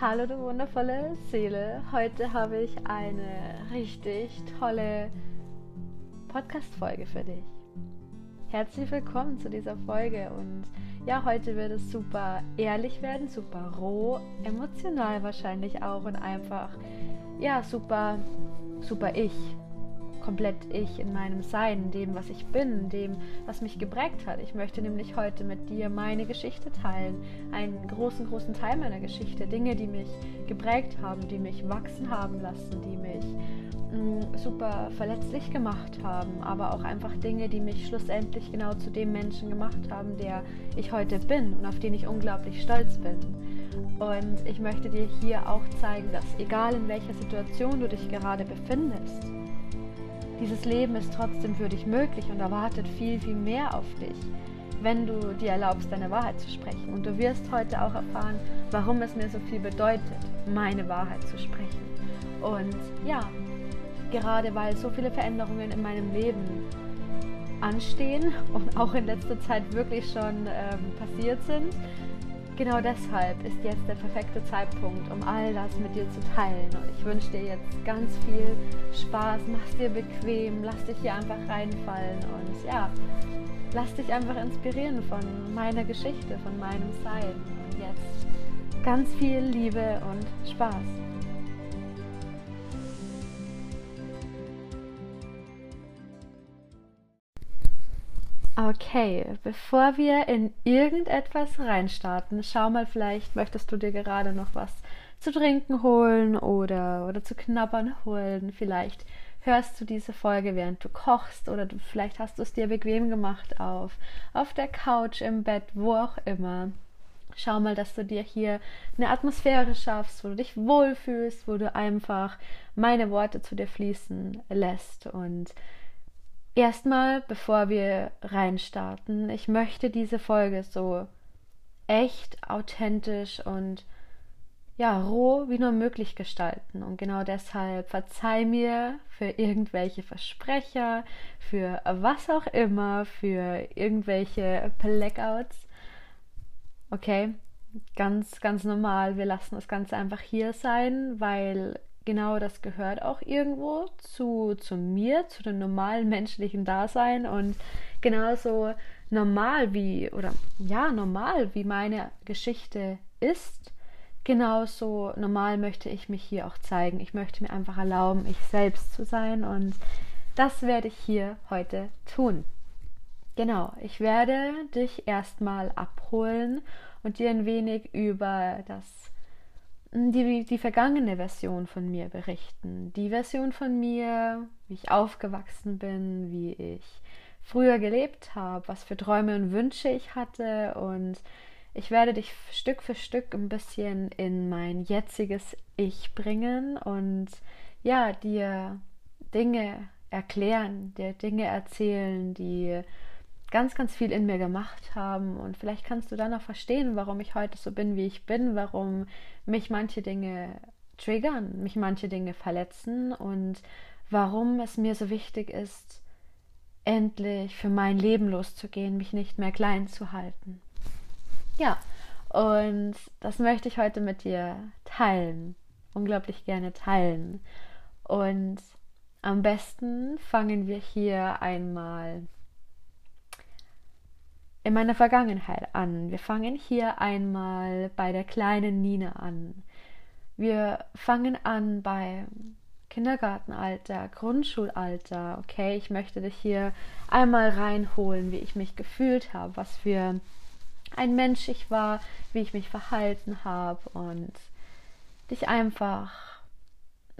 Hallo du wundervolle Seele. Heute habe ich eine richtig tolle Podcast-Folge für dich. Herzlich willkommen zu dieser Folge und ja, heute wird es super ehrlich werden, super roh, emotional wahrscheinlich auch und einfach ja, super super ich komplett ich in meinem Sein, in dem, was ich bin, in dem, was mich geprägt hat. Ich möchte nämlich heute mit dir meine Geschichte teilen, einen großen, großen Teil meiner Geschichte, Dinge, die mich geprägt haben, die mich wachsen haben lassen, die mich mh, mm, super verletzlich gemacht haben, aber auch einfach Dinge, die mich schlussendlich genau zu dem Menschen gemacht haben, der ich heute bin und auf den ich unglaublich stolz bin. Und ich möchte dir hier auch zeigen, dass egal in welcher Situation du dich gerade befindest, dieses Leben ist trotzdem für dich möglich und erwartet viel, viel mehr auf dich, wenn du dir erlaubst, deine Wahrheit zu sprechen. Und du wirst heute auch erfahren, warum es mir so viel bedeutet, meine Wahrheit zu sprechen. Und ja, gerade weil so viele Veränderungen in meinem Leben anstehen und auch in letzter Zeit wirklich schon ähm, passiert sind, genau deshalb ist jetzt der perfekte Zeitpunkt, um all das mit dir zu teilen. Und ich wünsche dir jetzt ganz viel Spaß, mach's dir bequem, lass dich hier einfach reinfallen und ja, lass dich einfach inspirieren von meiner Geschichte, von meinem Sein. Und jetzt ganz viel Liebe und Spaß. Okay, bevor wir in irgendetwas reinstarten, schau mal, vielleicht möchtest du dir gerade noch was zu trinken holen oder, oder zu knabbern holen. Vielleicht hörst du diese Folge, während du kochst oder du, vielleicht hast du es dir bequem gemacht auf, auf der Couch, im Bett, wo auch immer. Schau mal, dass du dir hier eine Atmosphäre schaffst, wo du dich wohlfühlst, wo du einfach meine Worte zu dir fließen lässt und Erstmal, bevor wir reinstarten, ich möchte diese Folge so echt, authentisch und ja, roh wie nur möglich gestalten. Und genau deshalb verzeih mir für irgendwelche Versprecher, für was auch immer, für irgendwelche Blackouts. Okay, ganz, ganz normal. Wir lassen das Ganze einfach hier sein, weil genau das gehört auch irgendwo zu, zu mir, zu dem normalen menschlichen Dasein und genauso normal wie, oder ja, normal wie meine Geschichte ist, genauso normal möchte ich mich hier auch zeigen. Ich möchte mir einfach erlauben, ich selbst zu sein und das werde ich hier heute tun. Genau, ich werde dich erstmal abholen und dir ein wenig über das die, die vergangene Version von mir berichten. Die Version von mir, wie ich aufgewachsen bin, wie ich früher gelebt habe, was für Träume und Wünsche ich hatte und ich werde dich Stück für Stück ein bisschen in mein jetziges Ich bringen und ja, dir Dinge erklären, dir Dinge erzählen, die ganz, ganz viel in mir gemacht haben. Und vielleicht kannst du dann auch verstehen, warum ich heute so bin, wie ich bin, warum mich manche Dinge triggern, mich manche Dinge verletzen und warum es mir so wichtig ist, endlich für mein Leben loszugehen, mich nicht mehr klein zu halten. Ja, und das möchte ich heute mit dir teilen, unglaublich gerne teilen. Und am besten fangen wir hier einmal in meiner Vergangenheit an. Wir fangen hier einmal bei der kleinen Nina an. Wir fangen an bei Kindergartenalter, Grundschulalter. Okay, ich möchte dich hier einmal reinholen, wie ich mich gefühlt habe, was für ein Mensch ich war, wie ich mich verhalten habe und dich einfach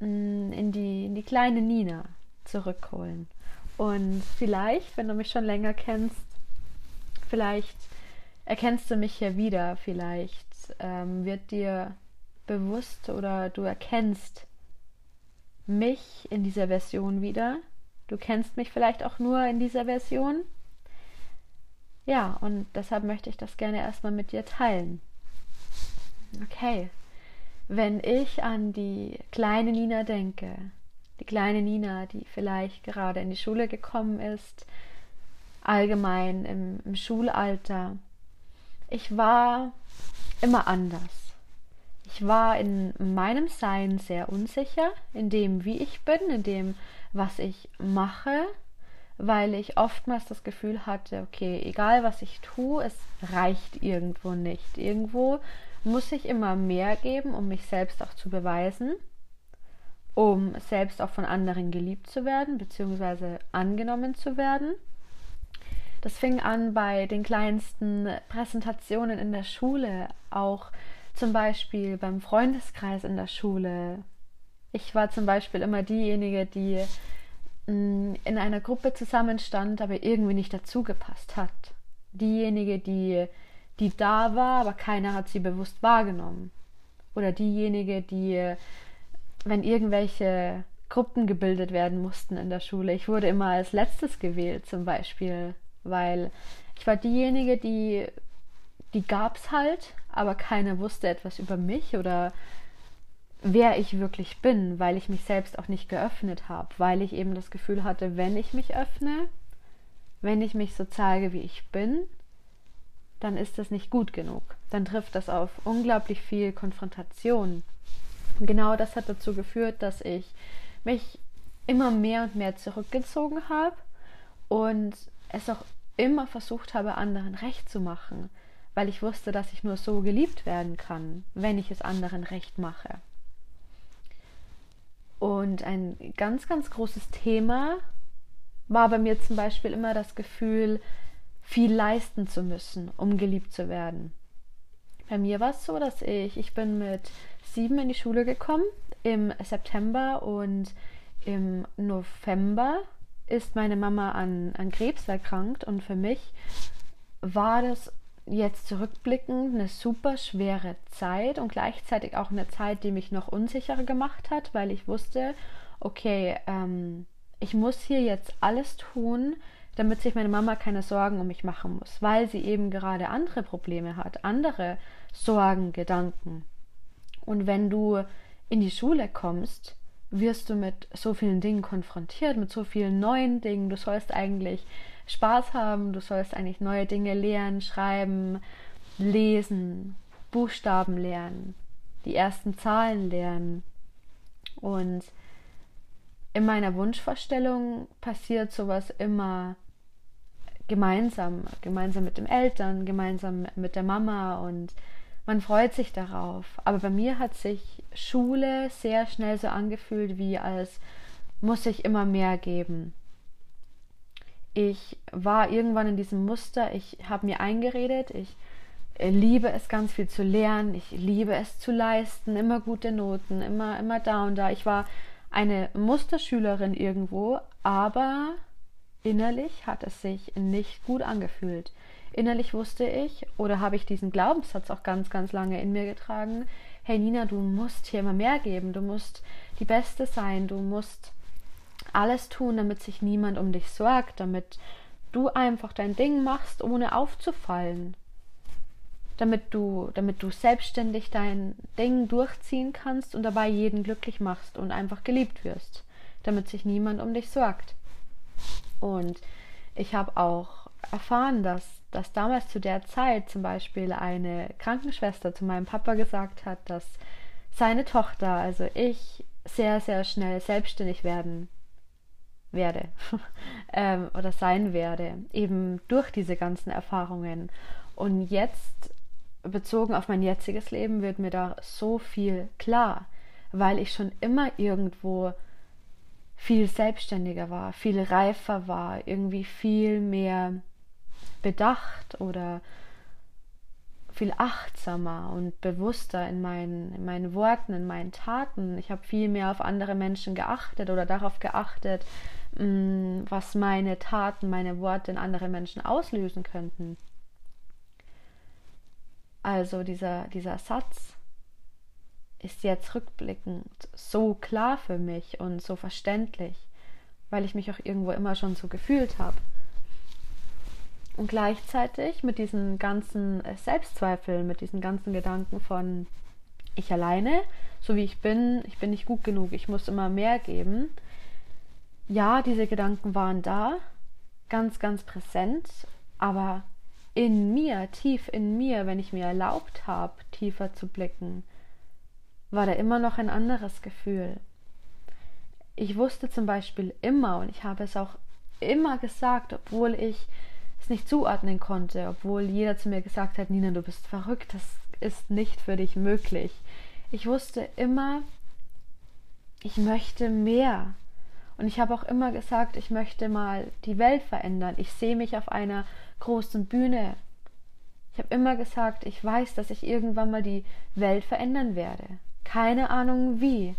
mm, in die, in die kleine Nina zurückholen. Und vielleicht, wenn du mich schon länger kennst, Vielleicht erkennst du mich hier wieder, vielleicht ähm, wird dir bewusst oder du erkennst mich in dieser Version wieder. Du kennst mich vielleicht auch nur in dieser Version. Ja, und deshalb möchte ich das gerne erstmal mit dir teilen. Okay, wenn ich an die kleine Nina denke, die kleine Nina, die vielleicht gerade in die Schule gekommen ist, allgemein im, im Schulalter. Ich war immer anders. Ich war in meinem Sein sehr unsicher, in dem, wie ich bin, in dem, was ich mache, weil ich oftmals das Gefühl hatte, okay, egal was ich tue, es reicht irgendwo nicht. Irgendwo muss ich immer mehr geben, um mich selbst auch zu beweisen, um selbst auch von anderen geliebt zu werden, beziehungsweise angenommen zu werden. Das fing an bei den kleinsten Präsentationen in der Schule, auch zum Beispiel beim Freundeskreis in der Schule. Ich war zum Beispiel immer diejenige, die mm, in einer Gruppe zusammenstand, aber irgendwie nicht dazugepasst hat. Diejenige, die, die da war, aber keiner hat sie bewusst wahrgenommen. Oder diejenige, die, wenn irgendwelche Gruppen gebildet werden mussten in der Schule, ich wurde immer als letztes gewählt zum Beispiel, weil ich war diejenige, die, die gab es halt, aber keiner wusste etwas über mich oder wer ich wirklich bin, weil ich mich selbst auch nicht geöffnet habe, weil ich eben das Gefühl hatte, wenn ich mich öffne, wenn ich mich so zeige, wie ich bin, dann ist das nicht gut genug. Dann trifft das auf unglaublich viel Konfrontation. genau das hat dazu geführt, dass ich mich immer mehr und mehr zurückgezogen habe und es auch immer versucht habe, anderen recht zu machen, weil ich wusste, dass ich nur so geliebt werden kann, wenn ich es anderen recht mache. Und ein ganz, ganz großes Thema war bei mir zum Beispiel immer das Gefühl, viel leisten zu müssen, um geliebt zu werden. Bei mir war es so, dass ich, ich bin mit sieben in die Schule gekommen im September und im November ist meine Mama an, an Krebs erkrankt und für mich war das jetzt zurückblickend eine super schwere Zeit und gleichzeitig auch eine Zeit, die mich noch unsicherer gemacht hat, weil ich wusste, okay, ähm, ich muss hier jetzt alles tun, damit sich meine Mama keine Sorgen um mich machen muss, weil sie eben gerade andere Probleme hat, andere Sorgen, Gedanken. Und wenn du in die Schule kommst, wirst du mit so vielen Dingen konfrontiert, mit so vielen neuen Dingen. Du sollst eigentlich Spaß haben, du sollst eigentlich neue Dinge lernen, schreiben, lesen, Buchstaben lernen, die ersten Zahlen lernen. Und in meiner Wunschvorstellung passiert sowas immer gemeinsam, gemeinsam mit den Eltern, gemeinsam mit der Mama und man freut sich darauf. Aber bei mir hat sich Schule sehr schnell so angefühlt, wie als muss ich immer mehr geben ich war irgendwann in diesem Muster, ich habe mir eingeredet, ich äh, liebe es ganz viel zu lernen, ich liebe es zu leisten, immer gute Noten, immer, immer da und da. Ich war eine Musterschülerin irgendwo, aber innerlich hat es sich nicht gut angefühlt. Innerlich wusste ich, oder habe ich diesen Glaubenssatz auch ganz, ganz lange in mir getragen, hey Nina, du musst hier immer mehr geben, du musst die Beste sein, du musst alles tun, damit sich niemand um dich sorgt, damit du einfach dein Ding machst, ohne aufzufallen. Damit du, damit du selbstständig dein Ding durchziehen kannst und dabei jeden glücklich machst und einfach geliebt wirst, damit sich niemand um dich sorgt. Und ich habe auch erfahren, dass, dass damals zu der Zeit zum Beispiel eine Krankenschwester zu meinem Papa gesagt hat, dass seine Tochter, also ich, sehr, sehr schnell selbstständig werden werde ähm, oder sein werde, eben durch diese ganzen Erfahrungen. Und jetzt, bezogen auf mein jetziges Leben, wird mir da so viel klar, weil ich schon immer irgendwo viel selbstständiger war, viel reifer war, irgendwie viel mehr bedacht oder viel achtsamer und bewusster in meinen, in meinen Worten, in meinen Taten. Ich habe viel mehr auf andere Menschen geachtet oder darauf geachtet, Mm, was meine Taten, meine Worte in andere Menschen auslösen könnten. Also dieser, dieser Satz ist jetzt rückblickend so klar für mich und so verständlich, weil ich mich auch irgendwo immer schon so gefühlt habe. Und gleichzeitig mit diesen ganzen Selbstzweifeln, mit diesen ganzen Gedanken von ich alleine, so wie ich bin, ich bin nicht gut genug, ich muss immer mehr geben, ja, diese Gedanken waren da, ganz, ganz präsent, aber in mir, tief in mir, wenn ich mir erlaubt habe, tiefer zu blicken, war da immer noch ein anderes Gefühl. Ich wusste zum Beispiel immer, und ich habe es auch immer gesagt, obwohl ich es nicht zuordnen konnte, obwohl jeder zu mir gesagt hat, Nina, du bist verrückt, das ist nicht für dich möglich. Ich wusste immer, ich möchte mehr. Und ich habe auch immer gesagt, ich möchte mal die Welt verändern. Ich sehe mich auf einer großen Bühne. Ich habe immer gesagt, ich weiß, dass ich irgendwann mal die Welt verändern werde. Keine Ahnung wie.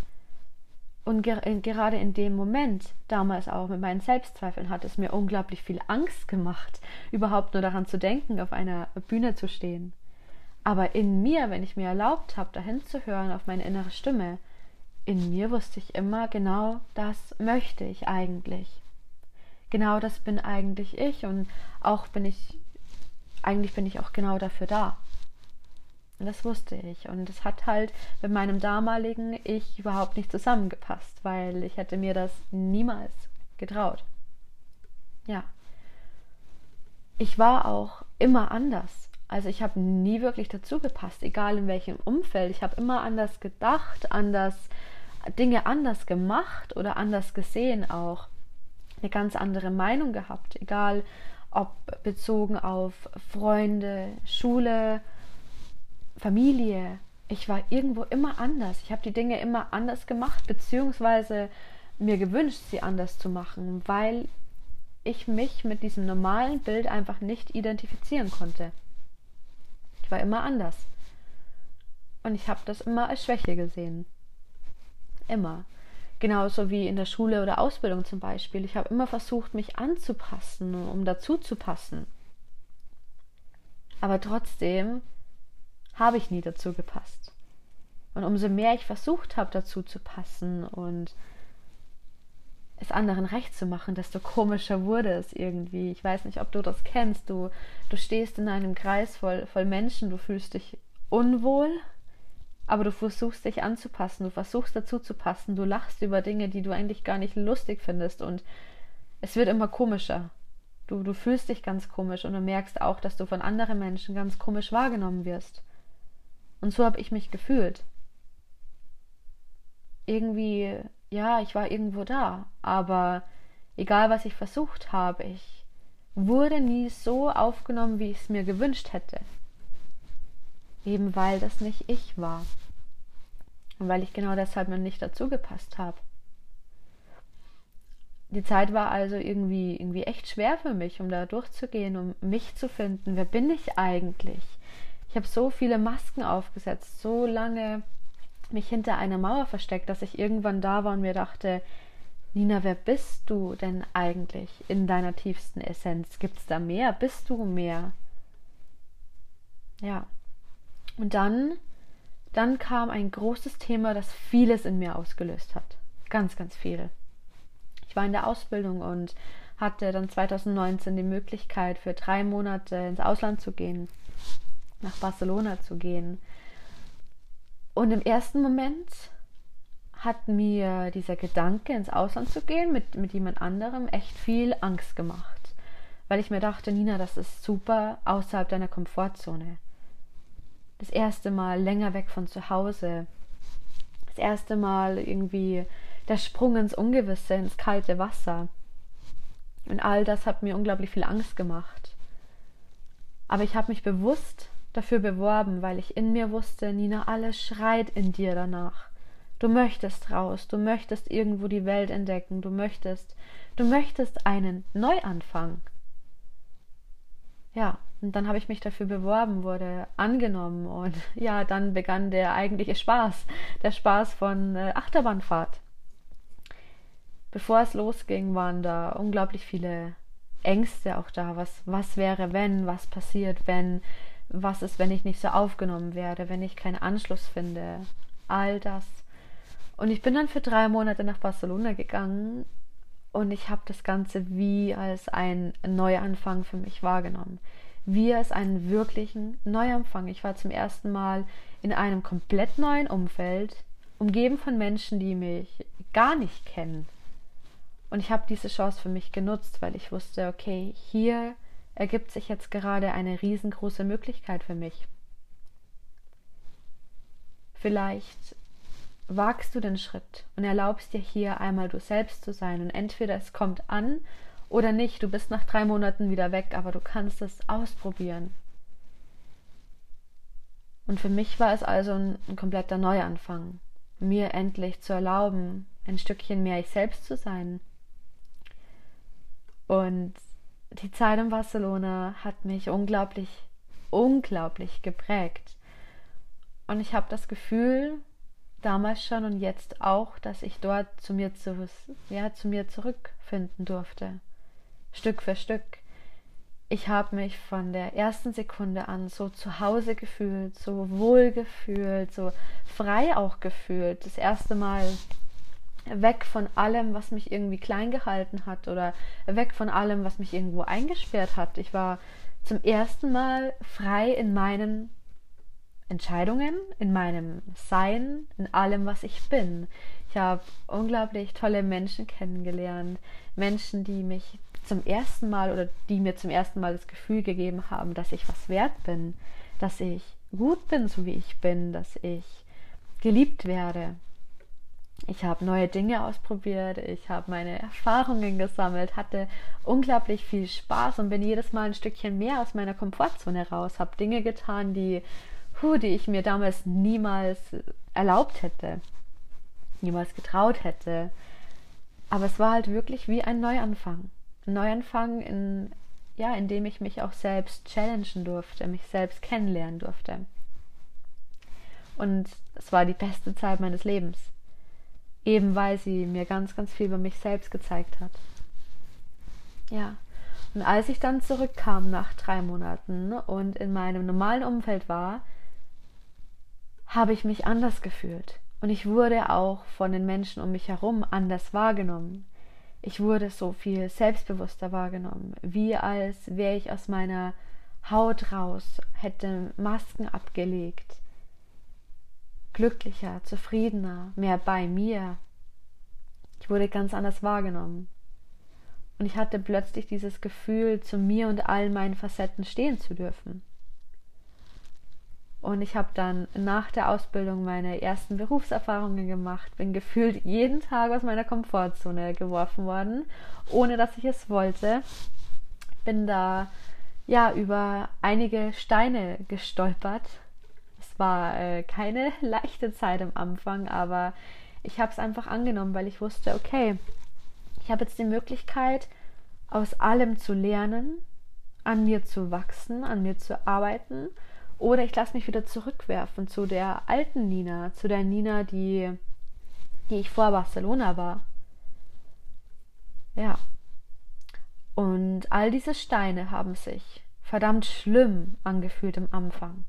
Und ger gerade in dem Moment, damals auch mit meinen Selbstzweifeln, hat es mir unglaublich viel Angst gemacht, überhaupt nur daran zu denken, auf einer Bühne zu stehen. Aber in mir, wenn ich mir erlaubt habe, dahin zu hören auf meine innere Stimme, in mir wusste ich immer, genau das möchte ich eigentlich. Genau das bin eigentlich ich und auch bin ich, eigentlich bin ich auch genau dafür da. Und das wusste ich. Und es hat halt mit meinem damaligen Ich überhaupt nicht zusammengepasst, weil ich hätte mir das niemals getraut. Ja. Ich war auch immer anders. Also ich habe nie wirklich dazu gepasst, egal in welchem Umfeld. Ich habe immer anders gedacht, anders Dinge anders gemacht oder anders gesehen auch. Eine ganz andere Meinung gehabt, egal ob bezogen auf Freunde, Schule, Familie. Ich war irgendwo immer anders. Ich habe die Dinge immer anders gemacht, beziehungsweise mir gewünscht, sie anders zu machen, weil ich mich mit diesem normalen Bild einfach nicht identifizieren konnte. Ich war immer anders. Und ich habe das immer als Schwäche gesehen. Immer. Genauso wie in der Schule oder Ausbildung zum Beispiel. Ich habe immer versucht, mich anzupassen, um dazu zu passen. Aber trotzdem habe ich nie dazu gepasst. Und umso mehr ich versucht habe, dazu zu passen und es anderen recht zu machen, desto komischer wurde es irgendwie. Ich weiß nicht, ob du das kennst. Du, du stehst in einem Kreis voll, voll Menschen, du fühlst dich unwohl, aber du versuchst dich anzupassen, du versuchst dazu zu passen, du lachst über Dinge, die du eigentlich gar nicht lustig findest und es wird immer komischer. Du, du fühlst dich ganz komisch und du merkst auch, dass du von anderen Menschen ganz komisch wahrgenommen wirst. Und so habe ich mich gefühlt. Irgendwie, ja, ich war irgendwo da, aber egal was ich versucht habe, ich wurde nie so aufgenommen, wie ich es mir gewünscht hätte. Eben weil das nicht ich war. Und weil ich genau deshalb noch nicht dazu gepasst habe. Die Zeit war also irgendwie, irgendwie echt schwer für mich, um da durchzugehen, um mich zu finden. Wer bin ich eigentlich? Ich habe so viele Masken aufgesetzt, so lange mich hinter einer Mauer versteckt, dass ich irgendwann da war und mir dachte, Nina, wer bist du denn eigentlich in deiner tiefsten Essenz? Gibt es da mehr? Bist du mehr? Ja. Und dann, dann kam ein großes Thema, das vieles in mir ausgelöst hat. Ganz, ganz viel. Ich war in der Ausbildung und hatte dann 2019 die Möglichkeit, für drei Monate ins Ausland zu gehen nach Barcelona zu gehen. Und im ersten Moment hat mir dieser Gedanke, ins Ausland zu gehen mit, mit jemand anderem, echt viel Angst gemacht. Weil ich mir dachte, Nina, das ist super außerhalb deiner Komfortzone. Das erste Mal länger weg von zu Hause. Das erste Mal irgendwie der Sprung ins Ungewisse, ins kalte Wasser. Und all das hat mir unglaublich viel Angst gemacht. Aber ich habe mich bewusst dafür beworben, weil ich in mir wusste, Nina, alles schreit in dir danach. Du möchtest raus, du möchtest irgendwo die Welt entdecken, du möchtest, du möchtest einen Neuanfang. Ja, und dann habe ich mich dafür beworben, wurde angenommen und ja, dann begann der eigentliche Spaß, der Spaß von äh, Achterbahnfahrt. Bevor es losging, waren da unglaublich viele Ängste auch da. Was, was wäre, wenn, was passiert, wenn, was ist, wenn ich nicht so aufgenommen werde, wenn ich keinen Anschluss finde, all das. Und ich bin dann für drei Monate nach Barcelona gegangen und ich habe das Ganze wie als ein Neuanfang für mich wahrgenommen. Wie als einen wirklichen Neuanfang. Ich war zum ersten Mal in einem komplett neuen Umfeld, umgeben von Menschen, die mich gar nicht kennen. Und ich habe diese Chance für mich genutzt, weil ich wusste, okay, hier ergibt sich jetzt gerade eine riesengroße Möglichkeit für mich. Vielleicht wagst du den Schritt und erlaubst dir hier einmal du selbst zu sein. Und entweder es kommt an oder nicht. Du bist nach drei Monaten wieder weg, aber du kannst es ausprobieren. Und für mich war es also ein, ein kompletter Neuanfang, mir endlich zu erlauben, ein Stückchen mehr ich selbst zu sein. Und die Zeit in Barcelona hat mich unglaublich, unglaublich geprägt. Und ich habe das Gefühl, damals schon und jetzt auch, dass ich dort zu mir, zu, ja, zu mir zurückfinden durfte. Stück für Stück. Ich habe mich von der ersten Sekunde an so zu Hause gefühlt, so wohl gefühlt, so frei auch gefühlt. Das erste Mal weg von allem, was mich irgendwie klein gehalten hat oder weg von allem, was mich irgendwo eingesperrt hat. Ich war zum ersten Mal frei in meinen Entscheidungen, in meinem Sein, in allem, was ich bin. Ich habe unglaublich tolle Menschen kennengelernt, Menschen, die mich zum ersten Mal oder die mir zum ersten Mal das Gefühl gegeben haben, dass ich was wert bin, dass ich gut bin, so wie ich bin, dass ich geliebt werde. Ich habe neue Dinge ausprobiert, ich habe meine Erfahrungen gesammelt, hatte unglaublich viel Spaß und bin jedes Mal ein Stückchen mehr aus meiner Komfortzone raus, habe Dinge getan, die, puh, die ich mir damals niemals erlaubt hätte, niemals getraut hätte. Aber es war halt wirklich wie ein Neuanfang. Neuanfang, in, ja, in dem ich mich auch selbst challengen durfte, mich selbst kennenlernen durfte. Und es war die beste Zeit meines Lebens. Eben weil sie mir ganz, ganz viel über mich selbst gezeigt hat. Ja. Und als ich dann zurückkam nach drei Monaten und in meinem normalen Umfeld war, habe ich mich anders gefühlt. Und ich wurde auch von den Menschen um mich herum anders wahrgenommen. Ich wurde so viel selbstbewusster wahrgenommen, wie als wäre ich aus meiner Haut raus, hätte Masken abgelegt, glücklicher, zufriedener, mehr bei mir. Ich wurde ganz anders wahrgenommen. Und ich hatte plötzlich dieses Gefühl, zu mir und all meinen Facetten stehen zu dürfen. Und ich habe dann nach der Ausbildung meine ersten Berufserfahrungen gemacht, bin gefühlt jeden Tag aus meiner Komfortzone geworfen worden, ohne dass ich es wollte. Bin da ja über einige Steine gestolpert. War äh, keine leichte Zeit am Anfang, aber ich habe es einfach angenommen, weil ich wusste, okay, ich habe jetzt die Möglichkeit, aus allem zu lernen, an mir zu wachsen, an mir zu arbeiten oder ich lasse mich wieder zurückwerfen zu der alten Nina, zu der Nina, die, die ich vor Barcelona war. Ja. Und all diese Steine haben sich verdammt schlimm angefühlt am Anfang.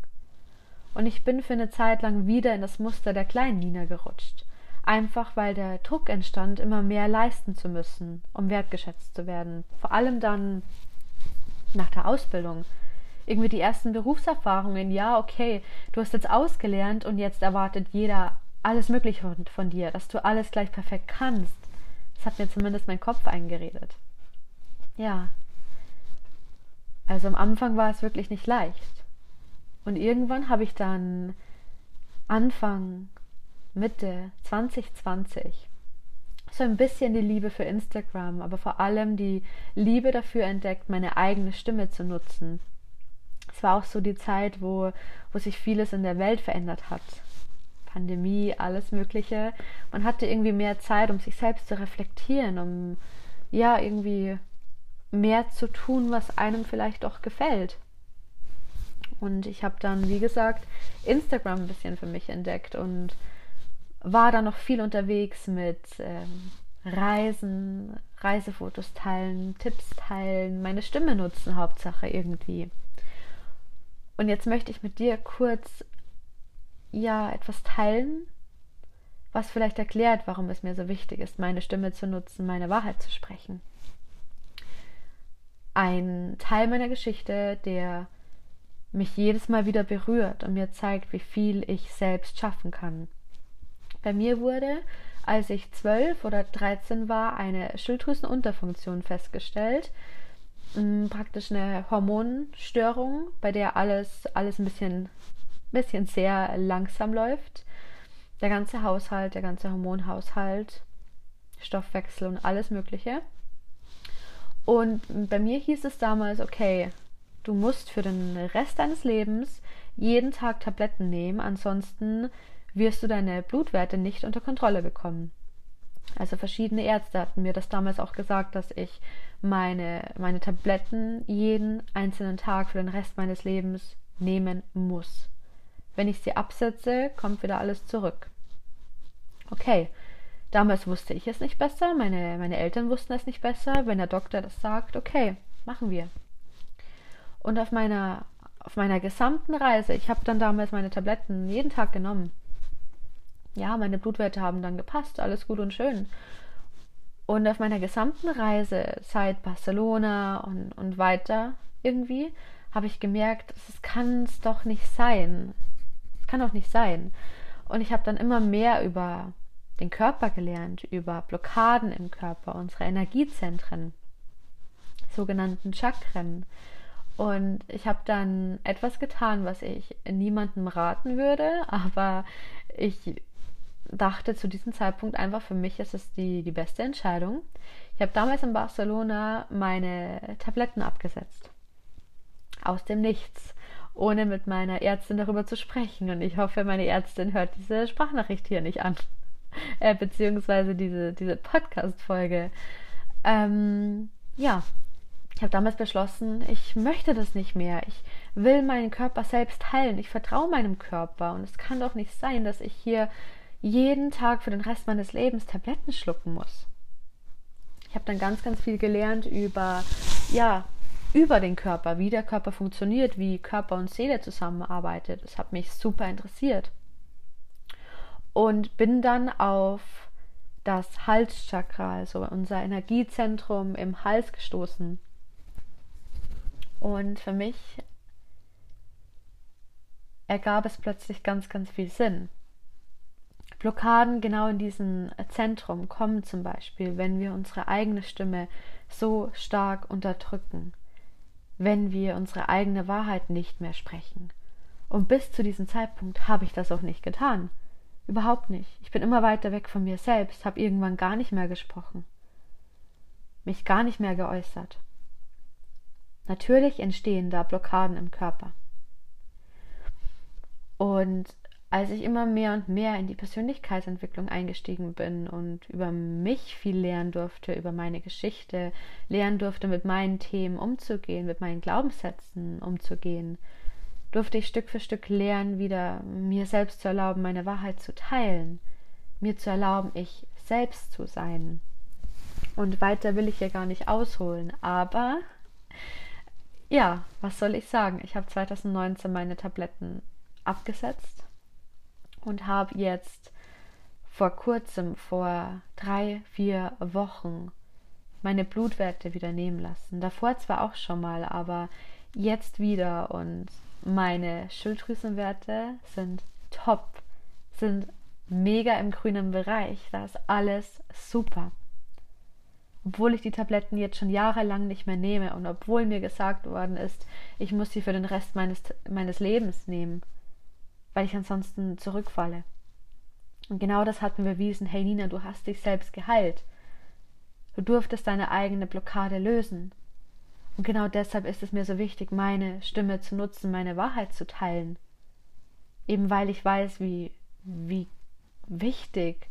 Und ich bin für eine Zeit lang wieder in das Muster der kleinen Nina gerutscht. Einfach weil der Druck entstand, immer mehr leisten zu müssen, um wertgeschätzt zu werden. Vor allem dann nach der Ausbildung irgendwie die ersten Berufserfahrungen, ja, okay, du hast jetzt ausgelernt und jetzt erwartet jeder alles Mögliche von, von dir, dass du alles gleich perfekt kannst. Das hat mir zumindest mein Kopf eingeredet. Ja. Also am Anfang war es wirklich nicht leicht. Und irgendwann habe ich dann Anfang, Mitte 2020 so ein bisschen die Liebe für Instagram, aber vor allem die Liebe dafür entdeckt, meine eigene Stimme zu nutzen es war auch so die Zeit, wo, wo sich vieles in der Welt verändert hat. Pandemie, alles Mögliche. Man hatte irgendwie mehr Zeit, um sich selbst zu reflektieren, um ja irgendwie mehr zu tun, was einem vielleicht auch gefällt. Und ich habe dann, wie gesagt, Instagram ein bisschen für mich entdeckt und war dann noch viel unterwegs mit ähm, Reisen, Reisefotos teilen, Tipps teilen, meine Stimme nutzen, Hauptsache irgendwie. Und jetzt möchte ich mit dir kurz ja etwas teilen, was vielleicht erklärt, warum es mir so wichtig ist, meine Stimme zu nutzen, meine Wahrheit zu sprechen. Ein Teil meiner Geschichte, der mich jedes Mal wieder berührt und mir zeigt, wie viel ich selbst schaffen kann. Bei mir wurde, als ich zwölf oder dreizehn war, eine Schilddrüsenunterfunktion festgestellt, praktisch eine Hormonstörung, bei der alles, alles ein bisschen, bisschen sehr langsam läuft. der ganze Haushalt, der ganze Hormonhaushalt, Stoffwechsel und alles Mögliche. Und bei mir hieß es damals, okay, du musst für den Rest deines Lebens jeden Tag Tabletten nehmen, ansonsten wirst du deine Blutwerte nicht unter Kontrolle bekommen. Also verschiedene Ärzte hatten mir das damals auch gesagt, dass ich meine, meine Tabletten jeden einzelnen Tag für den Rest meines Lebens nehmen muss. Wenn ich sie absetze, kommt wieder alles zurück. Okay, damals wusste ich es nicht besser, meine, meine Eltern wussten es nicht besser. Wenn der Doktor das sagt, okay, machen wir. Und auf meiner, auf meiner gesamten Reise, ich habe dann damals meine Tabletten jeden Tag genommen. Ja, meine Blutwerte haben dann gepasst, alles gut und schön. Und auf meiner gesamten Reise seit Barcelona und, und weiter irgendwie habe ich gemerkt, es kann es doch nicht sein. Es kann doch nicht sein. Und ich habe dann immer mehr über den Körper gelernt, über Blockaden im Körper, unsere Energiezentren, sogenannten Chakren. Und ich habe dann etwas getan, was ich niemandem raten würde, aber ich dachte zu diesem Zeitpunkt einfach für mich, ist es die, die beste Entscheidung. Ich habe damals in Barcelona meine Tabletten abgesetzt. Aus dem Nichts, ohne mit meiner Ärztin darüber zu sprechen. Und ich hoffe, meine Ärztin hört diese Sprachnachricht hier nicht an. Äh, beziehungsweise diese, diese Podcast-Folge. Ähm, ja, ich habe damals beschlossen, ich möchte das nicht mehr. Ich will meinen Körper selbst heilen. Ich vertraue meinem Körper. Und es kann doch nicht sein, dass ich hier jeden Tag für den Rest meines Lebens Tabletten schlucken muss. Ich habe dann ganz, ganz viel gelernt über, ja, über den Körper, wie der Körper funktioniert, wie Körper und Seele zusammenarbeitet. Das hat mich super interessiert. Und bin dann auf das Halschakra, also unser Energiezentrum im Hals gestoßen. Und für mich ergab es plötzlich ganz, ganz viel Sinn. Blockaden genau in diesem Zentrum kommen zum Beispiel, wenn wir unsere eigene Stimme so stark unterdrücken, wenn wir unsere eigene Wahrheit nicht mehr sprechen. Und bis zu diesem Zeitpunkt habe ich das auch nicht getan. Überhaupt nicht. Ich bin immer weiter weg von mir selbst, habe irgendwann gar nicht mehr gesprochen, mich gar nicht mehr geäußert. Natürlich entstehen da Blockaden im Körper. Und als ich immer mehr und mehr in die Persönlichkeitsentwicklung eingestiegen bin und über mich viel lernen durfte, über meine Geschichte, lernen durfte, mit meinen Themen umzugehen, mit meinen Glaubenssätzen umzugehen, durfte ich Stück für Stück lernen, wieder mir selbst zu erlauben, meine Wahrheit zu teilen, mir zu erlauben, ich selbst zu sein. Und weiter will ich hier gar nicht ausholen, aber ja, was soll ich sagen? Ich habe 2019 meine Tabletten abgesetzt und habe jetzt vor kurzem, vor drei, vier Wochen, meine Blutwerte wieder nehmen lassen. Davor zwar auch schon mal, aber jetzt wieder und meine Schilddrüsenwerte sind top, sind mega im grünen Bereich. Da ist alles super. Obwohl ich die Tabletten jetzt schon jahrelang nicht mehr nehme und obwohl mir gesagt worden ist, ich muss sie für den Rest meines, meines Lebens nehmen weil ich ansonsten zurückfalle. Und genau das hat mir bewiesen, hey Nina, du hast dich selbst geheilt. Du durftest deine eigene Blockade lösen. Und genau deshalb ist es mir so wichtig, meine Stimme zu nutzen, meine Wahrheit zu teilen. Eben weil ich weiß, wie, wie wichtig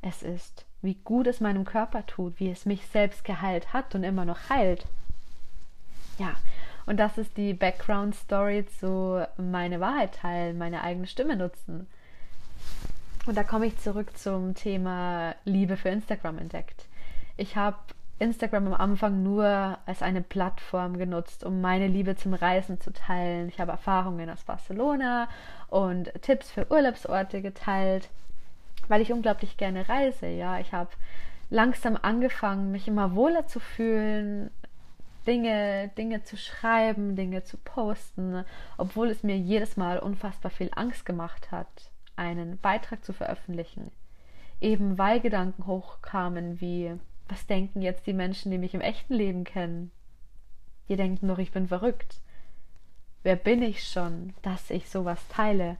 es ist, wie gut es meinem Körper tut, wie es mich selbst geheilt hat und immer noch heilt. Ja, und das ist die Background Story zu meine Wahrheit teilen, meine eigene Stimme nutzen. Und da komme ich zurück zum Thema Liebe für Instagram entdeckt. Ich habe Instagram am Anfang nur als eine Plattform genutzt, um meine Liebe zum Reisen zu teilen. Ich habe Erfahrungen aus Barcelona und Tipps für Urlaubsorte geteilt, weil ich unglaublich gerne reise. Ja, ich habe langsam angefangen, mich immer wohler zu fühlen, Dinge, Dinge zu schreiben, Dinge zu posten, obwohl es mir jedes Mal unfassbar viel Angst gemacht hat, einen Beitrag zu veröffentlichen. Eben weil Gedanken hochkamen wie, was denken jetzt die Menschen, die mich im echten Leben kennen? Die denken doch, ich bin verrückt. Wer bin ich schon, dass ich sowas teile?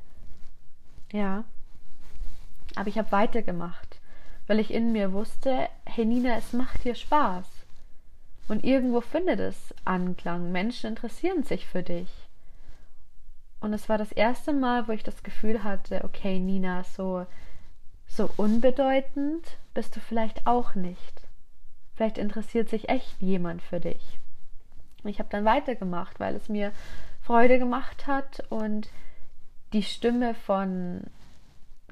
Ja. Aber ich habe weitergemacht, weil ich in mir wusste, hey Nina, es macht dir Spaß. Und irgendwo findet es Anklang. Menschen interessieren sich für dich. Und es war das erste Mal, wo ich das Gefühl hatte, okay, Nina, so, so unbedeutend bist du vielleicht auch nicht. Vielleicht interessiert sich echt jemand für dich. Ich habe dann weitergemacht, weil es mir Freude gemacht hat und die Stimme von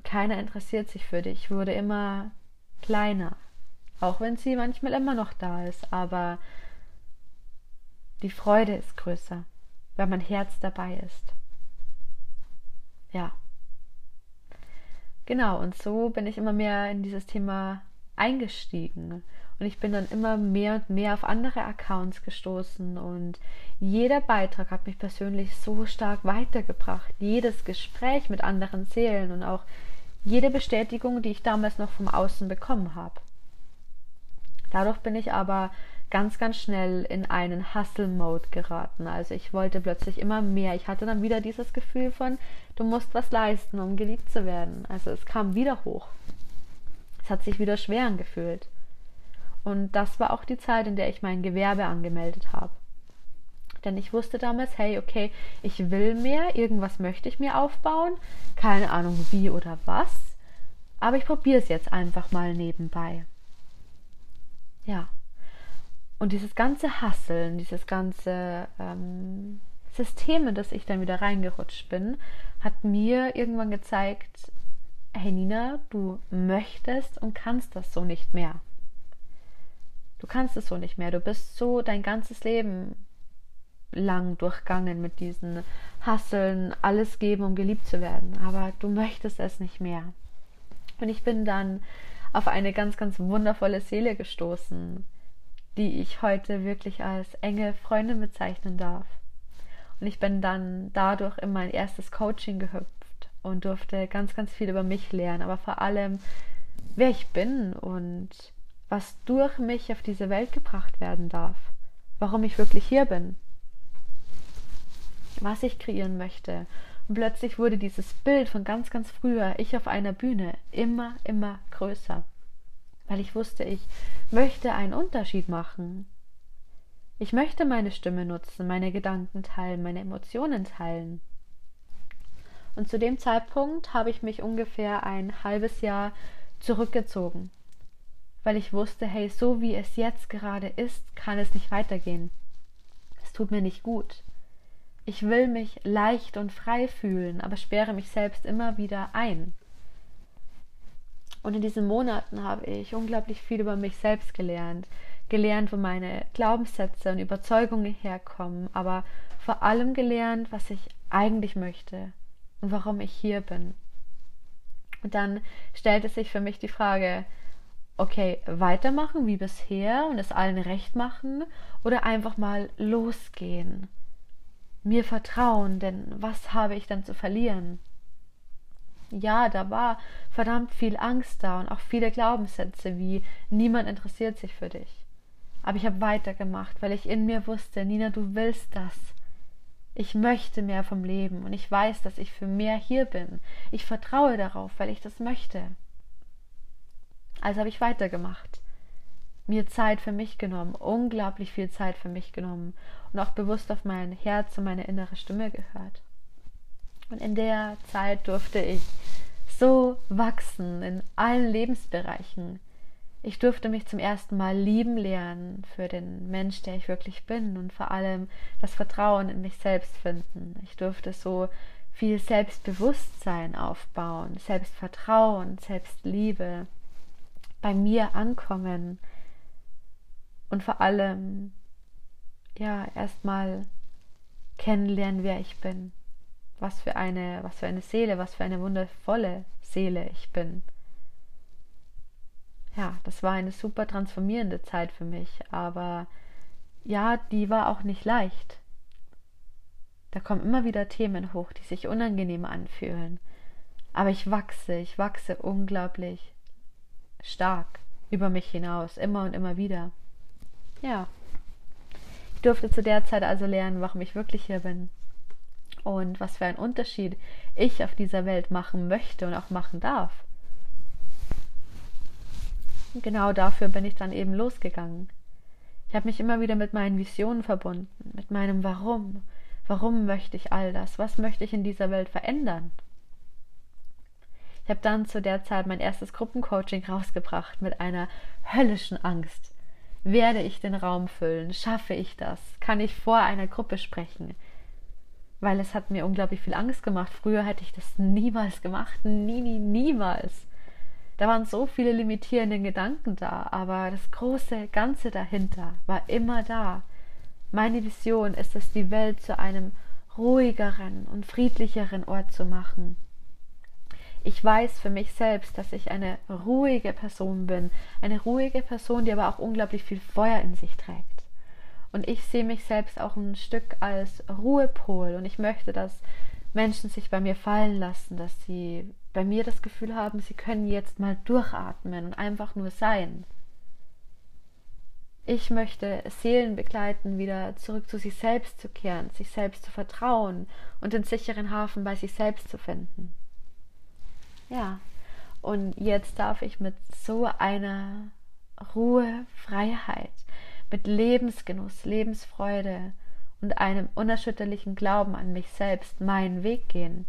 keiner interessiert sich für dich wurde immer kleiner. Auch wenn sie manchmal immer noch da ist, aber die Freude ist größer, weil mein Herz dabei ist. Ja. Genau, und so bin ich immer mehr in dieses Thema eingestiegen. Und ich bin dann immer mehr und mehr auf andere Accounts gestoßen und jeder Beitrag hat mich persönlich so stark weitergebracht. Jedes Gespräch mit anderen Seelen und auch jede Bestätigung, die ich damals noch vom Außen bekommen habe. Dadurch bin ich aber ganz, ganz schnell in einen Hustle-Mode geraten. Also ich wollte plötzlich immer mehr. Ich hatte dann wieder dieses Gefühl von, du musst was leisten, um geliebt zu werden. Also es kam wieder hoch. Es hat sich wieder schwer angefühlt. Und das war auch die Zeit, in der ich mein Gewerbe angemeldet habe. Denn ich wusste damals, hey, okay, ich will mehr, irgendwas möchte ich mir aufbauen, keine Ahnung wie oder was, aber ich probiere es jetzt einfach mal nebenbei. Ja. Und dieses ganze Hasseln, dieses ganze ähm, System, in das ich dann wieder reingerutscht bin, hat mir irgendwann gezeigt, hey Nina, du möchtest und kannst das so nicht mehr. Du kannst es so nicht mehr. Du bist so dein ganzes Leben lang durchgangen mit diesen Hasseln, alles geben, um geliebt zu werden. Aber du möchtest es nicht mehr. Und ich bin dann auf eine ganz, ganz wundervolle Seele gestoßen, die ich heute wirklich als enge Freundin bezeichnen darf. Und ich bin dann dadurch in mein erstes Coaching gehüpft und durfte ganz, ganz viel über mich lernen, aber vor allem, wer ich bin und was durch mich auf diese Welt gebracht werden darf, warum ich wirklich hier bin, was ich kreieren möchte. Und plötzlich wurde dieses Bild von ganz, ganz früher, ich auf einer Bühne, immer, immer größer, weil ich wusste, ich möchte einen Unterschied machen. Ich möchte meine Stimme nutzen, meine Gedanken teilen, meine Emotionen teilen. Und zu dem Zeitpunkt habe ich mich ungefähr ein halbes Jahr zurückgezogen weil ich wusste, hey, so wie es jetzt gerade ist, kann es nicht weitergehen. Es tut mir nicht gut. Ich will mich leicht und frei fühlen, aber sperre mich selbst immer wieder ein. Und in diesen Monaten habe ich unglaublich viel über mich selbst gelernt, gelernt, wo meine Glaubenssätze und Überzeugungen herkommen, aber vor allem gelernt, was ich eigentlich möchte und warum ich hier bin. Und dann stellte sich für mich die Frage, okay, weitermachen wie bisher und es allen recht machen oder einfach mal losgehen. Mir vertrauen, denn was habe ich dann zu verlieren? Ja, da war verdammt viel Angst da und auch viele Glaubenssätze wie niemand interessiert sich für dich. Aber ich habe weitergemacht, weil ich in mir wusste, Nina, du willst das. Ich möchte mehr vom Leben und ich weiß, dass ich für mehr hier bin. Ich vertraue darauf, weil ich das möchte. Also habe ich weitergemacht. Mir Zeit für mich genommen, unglaublich viel Zeit für mich genommen und auch bewusst auf mein Herz und meine innere Stimme gehört. Und in der Zeit durfte ich so wachsen in allen Lebensbereichen. Ich durfte mich zum ersten Mal lieben lernen für den Mensch, der ich wirklich bin und vor allem das Vertrauen in mich selbst finden. Ich durfte so viel Selbstbewusstsein aufbauen, Selbstvertrauen, Selbstliebe bei mir ankommen und vor allem ja erstmal kennenlernen, wer ich bin, was für eine, was für eine Seele, was für eine wundervolle Seele ich bin. Ja, das war eine super transformierende Zeit für mich, aber ja, die war auch nicht leicht. Da kommen immer wieder Themen hoch, die sich unangenehm anfühlen. Aber ich wachse, ich wachse unglaublich stark über mich hinaus, immer und immer wieder. Ja. Ich durfte zu der Zeit also lernen, warum ich wirklich hier bin und was für einen Unterschied ich auf dieser Welt machen möchte und auch machen darf. Genau dafür bin ich dann eben losgegangen. Ich habe mich immer wieder mit meinen Visionen verbunden, mit meinem Warum. Warum möchte ich all das? Was möchte ich in dieser Welt verändern? Ich habe dann zu der Zeit mein erstes Gruppencoaching rausgebracht mit einer höllischen Angst. Werde ich den Raum füllen? Schaffe ich das? Kann ich vor einer Gruppe sprechen? Weil es hat mir unglaublich viel Angst gemacht. Früher hätte ich das niemals gemacht. Nie, nie, niemals. Da waren so viele limitierende Gedanken da, aber das große Ganze dahinter war immer da. Meine Vision ist es, die Welt zu einem ruhigeren und friedlicheren Ort zu machen. Ich weiß für mich selbst, dass ich eine ruhige Person bin, eine ruhige Person, die aber auch unglaublich viel Feuer in sich trägt. Und ich sehe mich selbst auch ein Stück als Ruhepol und ich möchte, dass Menschen sich bei mir fallen lassen, dass sie bei mir das Gefühl haben, sie können jetzt mal durchatmen und einfach nur sein. Ich möchte Seelen begleiten, wieder zurück zu sich selbst zu kehren, sich selbst zu vertrauen und den sicheren Hafen bei sich selbst zu finden. Ja, und jetzt darf ich mit so einer Ruhe, Freiheit, mit Lebensgenuss, Lebensfreude und einem unerschütterlichen Glauben an mich selbst meinen Weg gehen.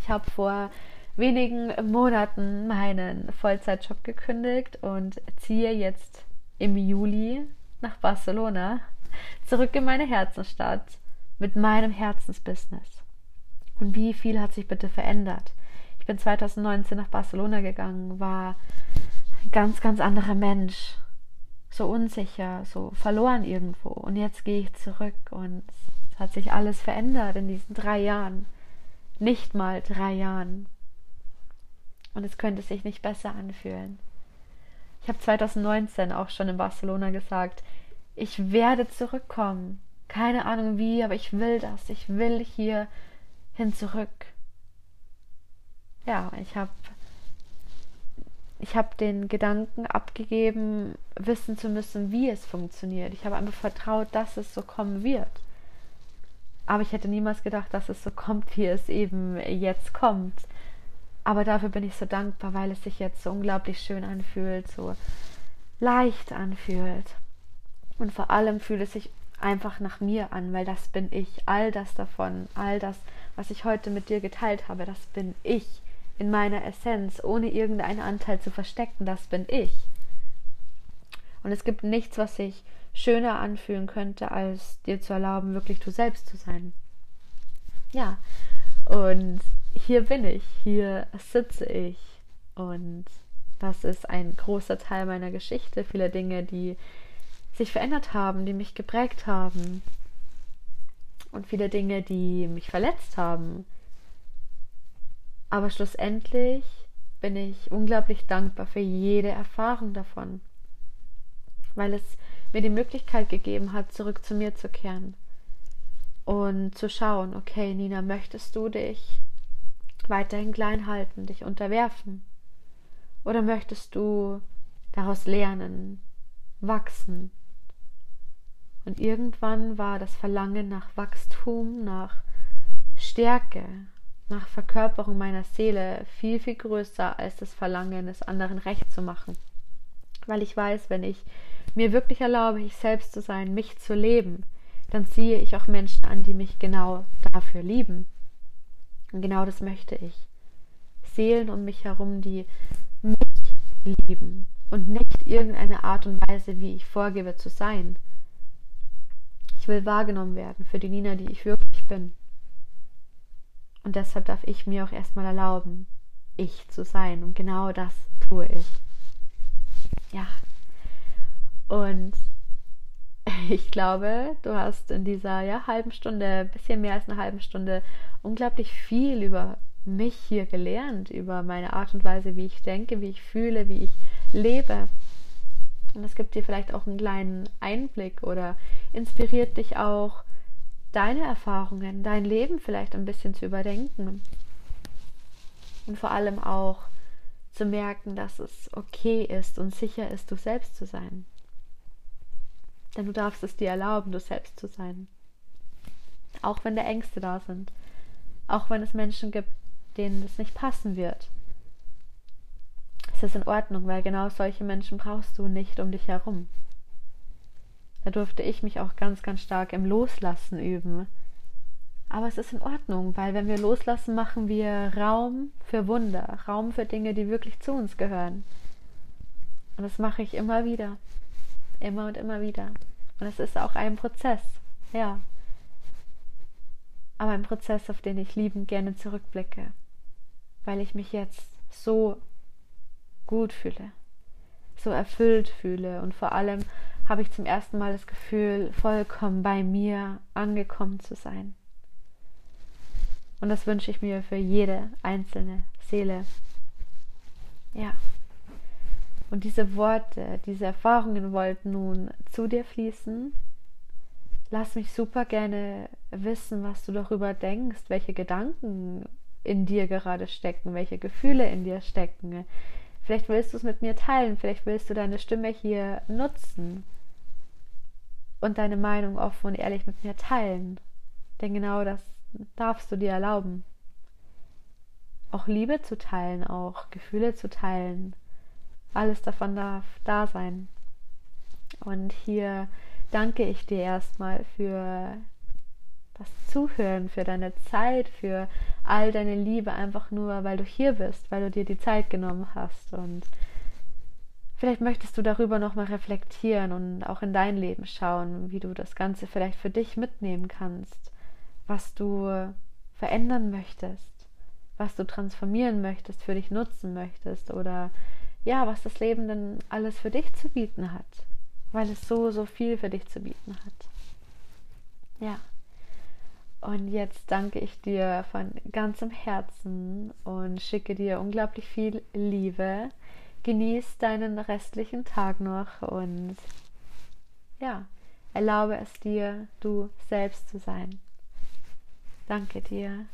Ich habe vor wenigen Monaten meinen Vollzeitjob gekündigt und ziehe jetzt im Juli nach Barcelona zurück in meine Herzensstadt mit meinem Herzensbusiness. Und wie viel hat sich bitte verändert? Bin 2019 nach Barcelona gegangen, war ein ganz, ganz anderer Mensch. So unsicher, so verloren irgendwo. Und jetzt gehe ich zurück und es hat sich alles verändert in diesen drei Jahren. Nicht mal drei Jahren. Und es könnte sich nicht besser anfühlen. Ich habe 2019 auch schon in Barcelona gesagt, ich werde zurückkommen. Keine Ahnung wie, aber ich will das. Ich will hier hin zurück ja, ich habe ich habe den Gedanken abgegeben, wissen zu müssen, wie es funktioniert. Ich habe einfach vertraut, dass es so kommen wird. Aber ich hätte niemals gedacht, dass es so kommt, wie es eben jetzt kommt. Aber dafür bin ich so dankbar, weil es sich jetzt so unglaublich schön anfühlt, so leicht anfühlt. Und vor allem fühlt es sich einfach nach mir an, weil das bin ich. All das davon, all das, was ich heute mit dir geteilt habe, das bin ich in meiner Essenz, ohne irgendeinen Anteil zu verstecken, das bin ich. Und es gibt nichts, was sich schöner anfühlen könnte, als dir zu erlauben, wirklich du selbst zu sein. Ja, und hier bin ich, hier sitze ich. Und das ist ein großer Teil meiner Geschichte, viele Dinge, die sich verändert haben, die mich geprägt haben. Und viele Dinge, die mich verletzt haben, aber schlussendlich bin ich unglaublich dankbar für jede Erfahrung davon, weil es mir die Möglichkeit gegeben hat, zurück zu mir zu kehren und zu schauen, okay, Nina, möchtest du dich weiterhin klein halten, dich unterwerfen? Oder möchtest du daraus lernen, wachsen? Und irgendwann war das Verlangen nach Wachstum, nach Stärke, nach Verkörperung meiner Seele viel, viel größer als das Verlangen, es anderen recht zu machen. Weil ich weiß, wenn ich mir wirklich erlaube, ich selbst zu sein, mich zu leben, dann ziehe ich auch Menschen an, die mich genau dafür lieben. Und genau das möchte ich. Seelen um mich herum, die mich lieben und nicht irgendeine Art und Weise, wie ich vorgebe zu sein. Ich will wahrgenommen werden für die Nina, die ich wirklich bin. Und deshalb darf ich mir auch erstmal erlauben, ich zu sein. Und genau das tue ich. Ja. Und ich glaube, du hast in dieser ja, halben Stunde, bisschen mehr als eine halben Stunde, unglaublich viel über mich hier gelernt, über meine Art und Weise, wie ich denke, wie ich fühle, wie ich lebe. Und es gibt dir vielleicht auch einen kleinen Einblick oder inspiriert dich auch, deine Erfahrungen, dein Leben vielleicht ein bisschen zu überdenken. Und vor allem auch zu merken, dass es okay ist und sicher ist, du selbst zu sein. Denn du darfst es dir erlauben, du selbst zu sein. Auch wenn da Ängste da sind. Auch wenn es Menschen gibt, denen es nicht passen wird. es ist in Ordnung, weil genau solche Menschen brauchst du nicht um dich herum. Da durfte ich mich auch ganz, ganz stark im Loslassen üben. Aber es ist in Ordnung, weil wenn wir loslassen, machen wir Raum für Wunder, Raum für Dinge, die wirklich zu uns gehören. Und das mache ich immer wieder. Immer und immer wieder. Und es ist auch ein Prozess, ja. Aber ein Prozess, auf den ich liebend gerne zurückblicke, weil ich mich jetzt so gut fühle, so erfüllt fühle und vor allem habe ich zum ersten Mal das Gefühl, vollkommen bei mir angekommen zu sein. Und das wünsche ich mir für jede einzelne Seele. Ja. Und diese Worte, diese Erfahrungen wollten nun zu dir fließen. Lass mich super gerne wissen, was du darüber denkst, welche Gedanken in dir gerade stecken, welche Gefühle in dir stecken. Vielleicht willst du es mit mir teilen, vielleicht willst du deine Stimme hier nutzen und deine Meinung offen und ehrlich mit mir teilen. Denn genau das darfst du dir erlauben. Auch Liebe zu teilen, auch Gefühle zu teilen, alles davon darf da sein. Und hier danke ich dir erstmal für das Zuhören, für deine Zeit, für all deine Liebe, einfach nur, weil du hier bist, weil du dir die Zeit genommen hast. Und vielleicht möchtest du darüber nochmal reflektieren und auch in dein Leben schauen, wie du das Ganze vielleicht für dich mitnehmen kannst, was du verändern möchtest, was du transformieren möchtest, für dich nutzen möchtest oder ja, was das Leben denn alles für dich zu bieten hat, weil es so, so viel für dich zu bieten hat. Ja. Und jetzt danke ich dir von ganzem Herzen und schicke dir unglaublich viel Liebe. Genieß deinen restlichen Tag noch und ja, erlaube es dir, du selbst zu sein. Danke dir.